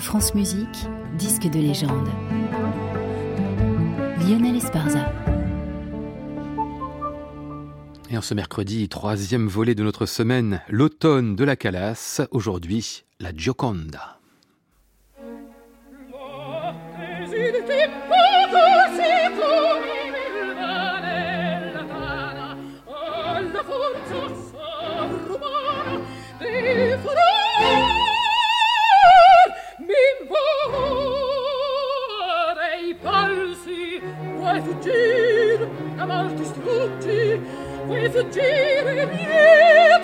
France Musique, disque de légende. Lionel Esparza. Et en ce mercredi, troisième volet de notre semaine, l'automne de la Calas, aujourd'hui la Gioconda. vuoi fuggire, amar distrutti, vuoi fuggire via.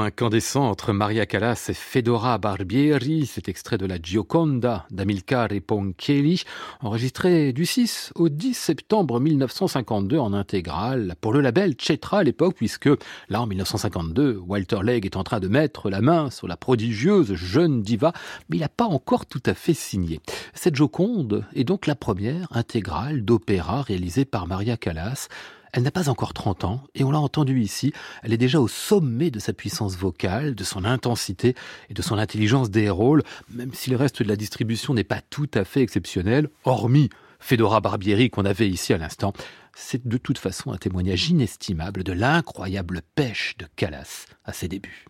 Incandescent entre Maria Callas et Fedora Barbieri, cet extrait de la Gioconda d'Amilcare Ponchielli, enregistré du 6 au 10 septembre 1952 en intégrale pour le label Cetra à l'époque, puisque là en 1952, Walter Legg est en train de mettre la main sur la prodigieuse jeune diva, mais il n'a pas encore tout à fait signé. Cette Joconde est donc la première intégrale d'opéra réalisée par Maria Callas. Elle n'a pas encore 30 ans, et on l'a entendu ici, elle est déjà au sommet de sa puissance vocale, de son intensité et de son intelligence des rôles, même si le reste de la distribution n'est pas tout à fait exceptionnel, hormis Fedora Barbieri qu'on avait ici à l'instant. C'est de toute façon un témoignage inestimable de l'incroyable pêche de Callas à ses débuts.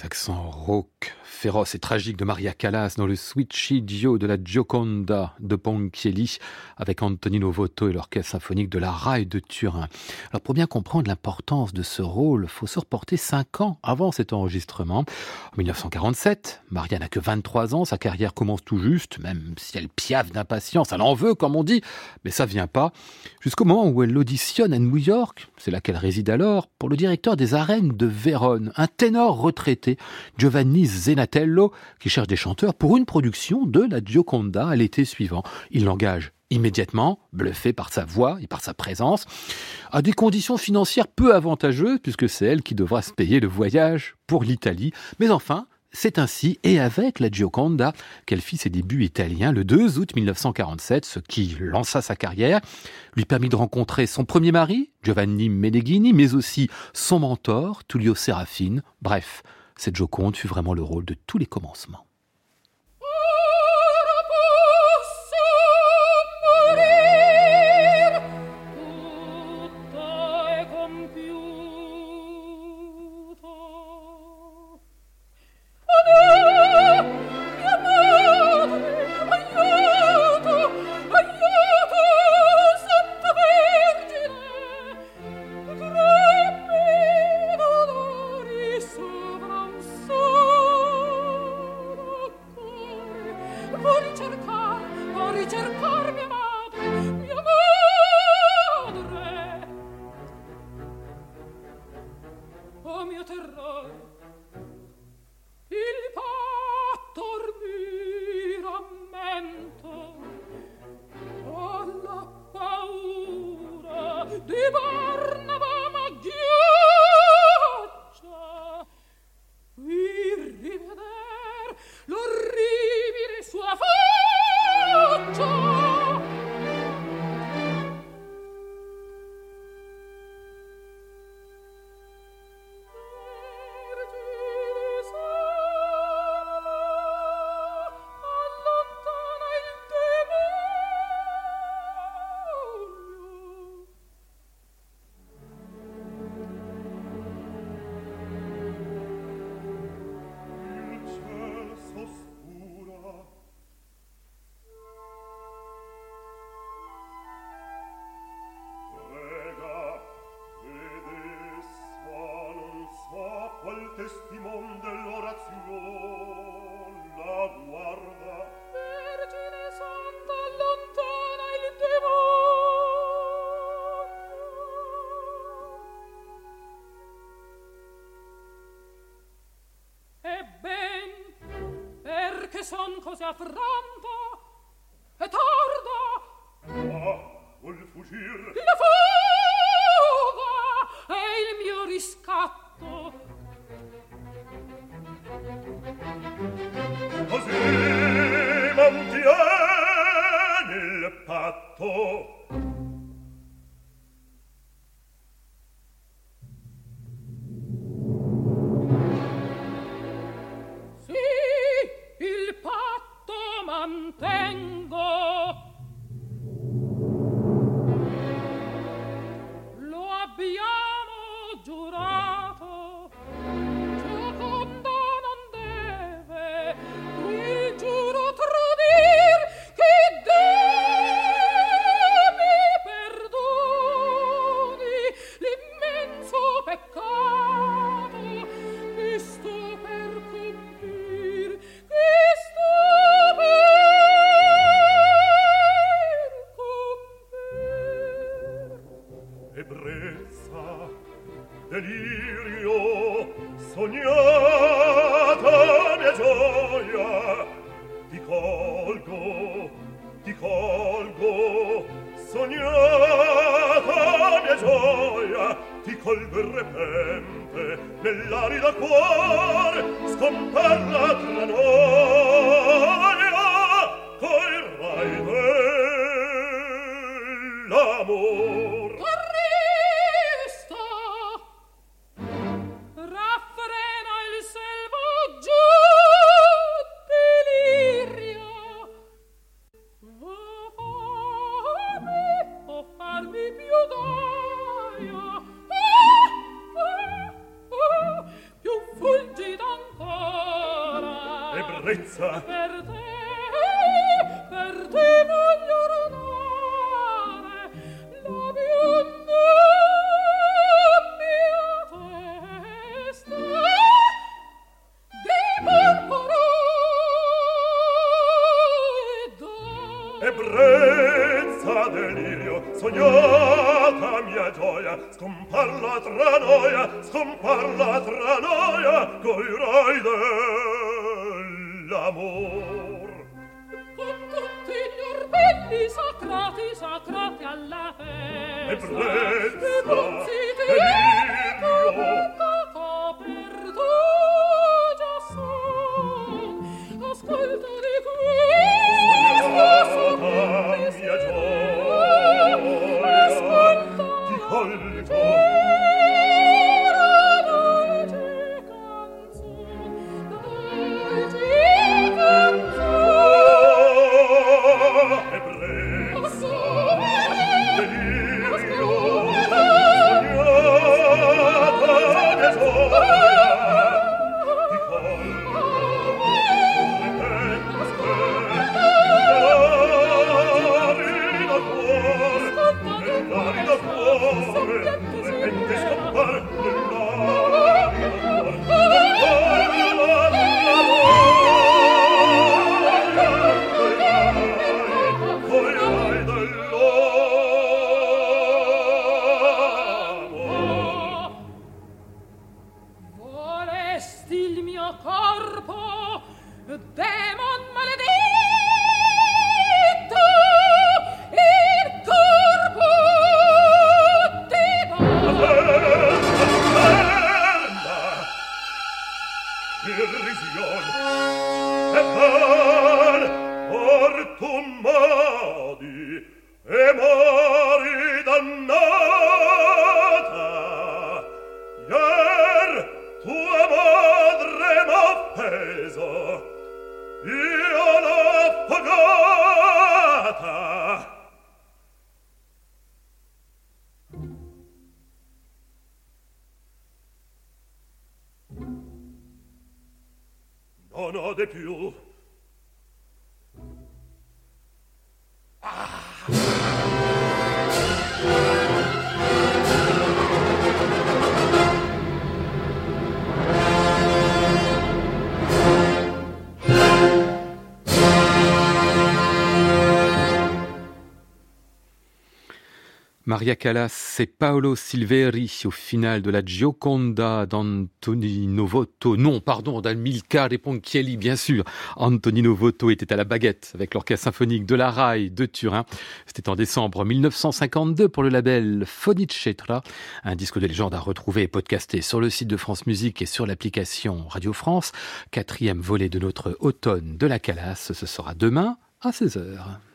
Les accents rauques, féroces et tragiques de Maria Callas dans le Switchidio de la Gioconda de Ponchielli avec Antonino Voto et l'orchestre symphonique de la RAI de Turin. Alors pour bien comprendre l'importance de ce rôle, faut se reporter cinq ans avant cet enregistrement. En 1947, Maria n'a que 23 ans, sa carrière commence tout juste, même si elle piaffe d'impatience, elle en veut comme on dit, mais ça vient pas, jusqu'au moment où elle auditionne à New York, c'est là qu'elle réside alors, pour le directeur des arènes de Vérone, un ténor retraité Giovanni Qui cherche des chanteurs pour une production de la Gioconda à l'été suivant. Il l'engage immédiatement, bluffé par sa voix et par sa présence, à des conditions financières peu avantageuses, puisque c'est elle qui devra se payer le voyage pour l'Italie. Mais enfin, c'est ainsi et avec la Gioconda qu'elle fit ses débuts italiens le 2 août 1947, ce qui lança sa carrière, lui permit de rencontrer son premier mari, Giovanni Meneghini, mais aussi son mentor, Tullio Serafine. Bref, cette Joconde fut vraiment le rôle de tous les commencements. son così affranto e tordo! Ah vuol fuggir la fuga è il mio riscatto. Così mantiene il patto amor. Fred, il mio corpo demon maledetto! offeso io l'ho pagata. Non ho de più. Maria Callas et Paolo Silveri au final de la Gioconda d'Antonino Voto. Non, pardon, d'Amilcare Ponchielli, bien sûr. Antonino Voto était à la baguette avec l'orchestre symphonique de la RAI de Turin. C'était en décembre 1952 pour le label Fonicetra, un disque de légende à retrouver et podcaster sur le site de France Musique et sur l'application Radio France. Quatrième volet de notre automne de la Callas, ce sera demain à 16h.